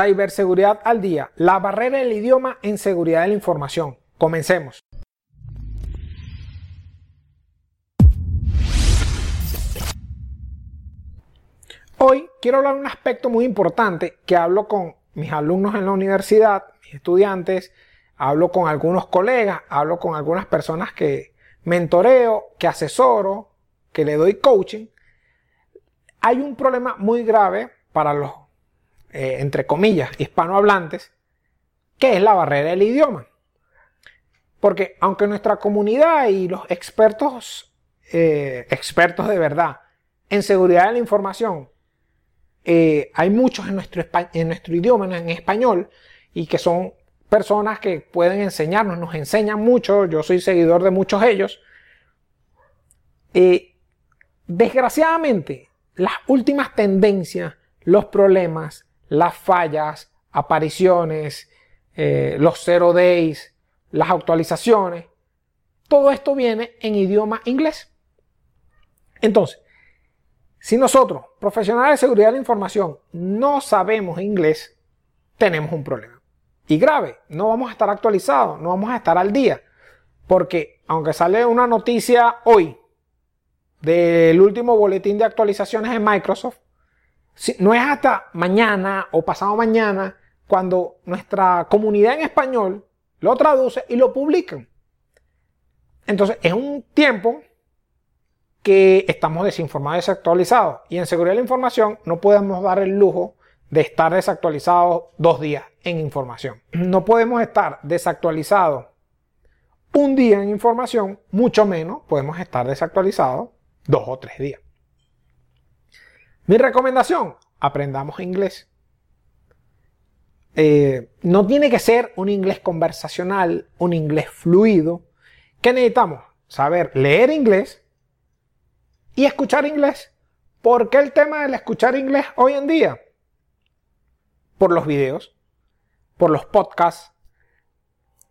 Ciberseguridad al día. La barrera del idioma en seguridad de la información. Comencemos. Hoy quiero hablar de un aspecto muy importante que hablo con mis alumnos en la universidad, mis estudiantes, hablo con algunos colegas, hablo con algunas personas que mentoreo, que asesoro, que le doy coaching. Hay un problema muy grave para los eh, entre comillas, hispanohablantes, que es la barrera del idioma. Porque aunque nuestra comunidad y los expertos, eh, expertos de verdad en seguridad de la información, eh, hay muchos en nuestro, en nuestro idioma, en español, y que son personas que pueden enseñarnos, nos enseñan mucho, yo soy seguidor de muchos de ellos. desgraciadamente, las últimas tendencias, los problemas, las fallas, apariciones, eh, los zero days, las actualizaciones, todo esto viene en idioma inglés. Entonces, si nosotros, profesionales de seguridad de la información, no sabemos inglés, tenemos un problema. Y grave, no vamos a estar actualizados, no vamos a estar al día. Porque aunque sale una noticia hoy del último boletín de actualizaciones en Microsoft, no es hasta mañana o pasado mañana cuando nuestra comunidad en español lo traduce y lo publican. Entonces es un tiempo que estamos desinformados y desactualizados. Y en seguridad de la información no podemos dar el lujo de estar desactualizados dos días en información. No podemos estar desactualizados un día en información, mucho menos podemos estar desactualizados dos o tres días. Mi recomendación, aprendamos inglés. Eh, no tiene que ser un inglés conversacional, un inglés fluido. ¿Qué necesitamos? Saber leer inglés y escuchar inglés. ¿Por qué el tema del escuchar inglés hoy en día? Por los videos, por los podcasts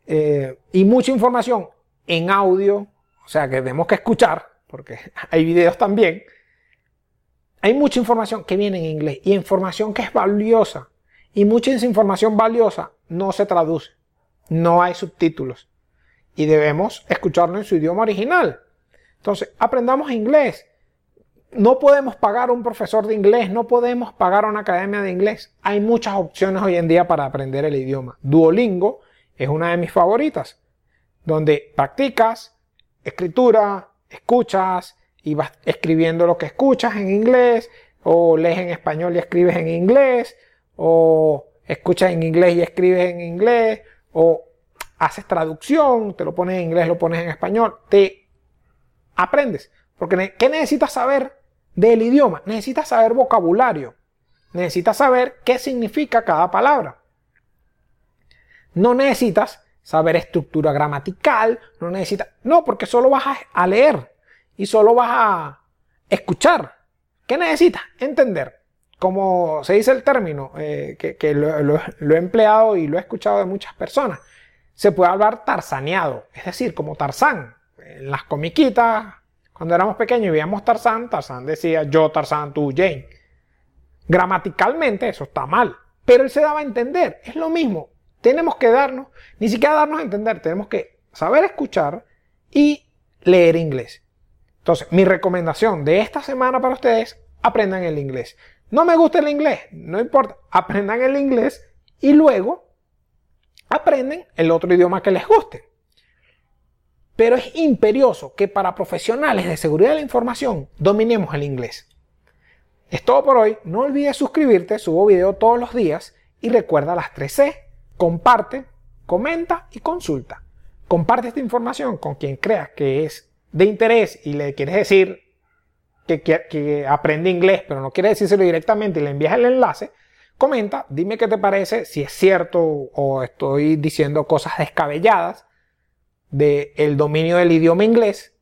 eh, y mucha información en audio, o sea que tenemos que escuchar, porque hay videos también hay mucha información que viene en inglés y información que es valiosa. Y mucha información valiosa no se traduce. No hay subtítulos. Y debemos escucharlo en su idioma original. Entonces, aprendamos inglés. No podemos pagar a un profesor de inglés, no podemos pagar a una academia de inglés. Hay muchas opciones hoy en día para aprender el idioma. Duolingo es una de mis favoritas, donde practicas escritura, escuchas, y vas escribiendo lo que escuchas en inglés, o lees en español y escribes en inglés, o escuchas en inglés y escribes en inglés, o haces traducción, te lo pones en inglés, lo pones en español, te aprendes. Porque ¿qué necesitas saber del idioma? Necesitas saber vocabulario. Necesitas saber qué significa cada palabra. No necesitas saber estructura gramatical, no necesitas... No, porque solo vas a leer y solo vas a escuchar. ¿Qué necesitas? Entender. Como se dice el término, eh, que, lo, he empleado y lo he escuchado de muchas personas, se puede hablar tarzaneado, es decir, como Tarzán. En las comiquitas, cuando éramos pequeños y veíamos Tarzán, Tarzán decía yo, Tarzán, tú, Jane. Gramaticalmente eso está mal, pero él se daba a entender, es lo mismo. Tenemos que darnos, ni siquiera darnos a entender, tenemos que saber escuchar y leer inglés. Entonces, mi recomendación de esta semana para ustedes, aprendan el inglés. No me gusta el inglés, no importa, aprendan el inglés y luego aprenden el otro idioma que les guste. Pero es imperioso que para profesionales de seguridad de la información dominemos el inglés. Es todo por hoy, no olvides suscribirte, subo video todos los días y recuerda las 3C, comparte, comenta y consulta. Comparte esta información con quien creas que es de interés y le quieres decir que, aprende inglés, pero no quieres decírselo directamente y le envías el enlace, comenta, dime qué te parece, si es cierto o estoy diciendo cosas descabelladas del dominio del idioma inglés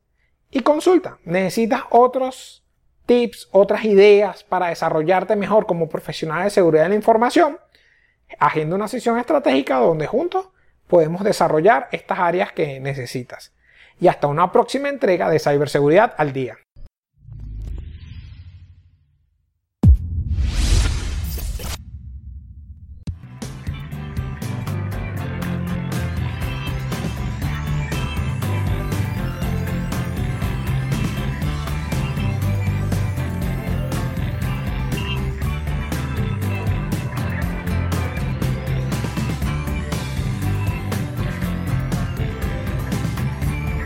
y consulta. Necesitas otros tips, otras ideas para desarrollarte mejor como profesional de seguridad de la información. Agenda una sesión estratégica donde juntos podemos desarrollar estas áreas que necesitas y hasta una próxima entrega de Ciberseguridad al Día.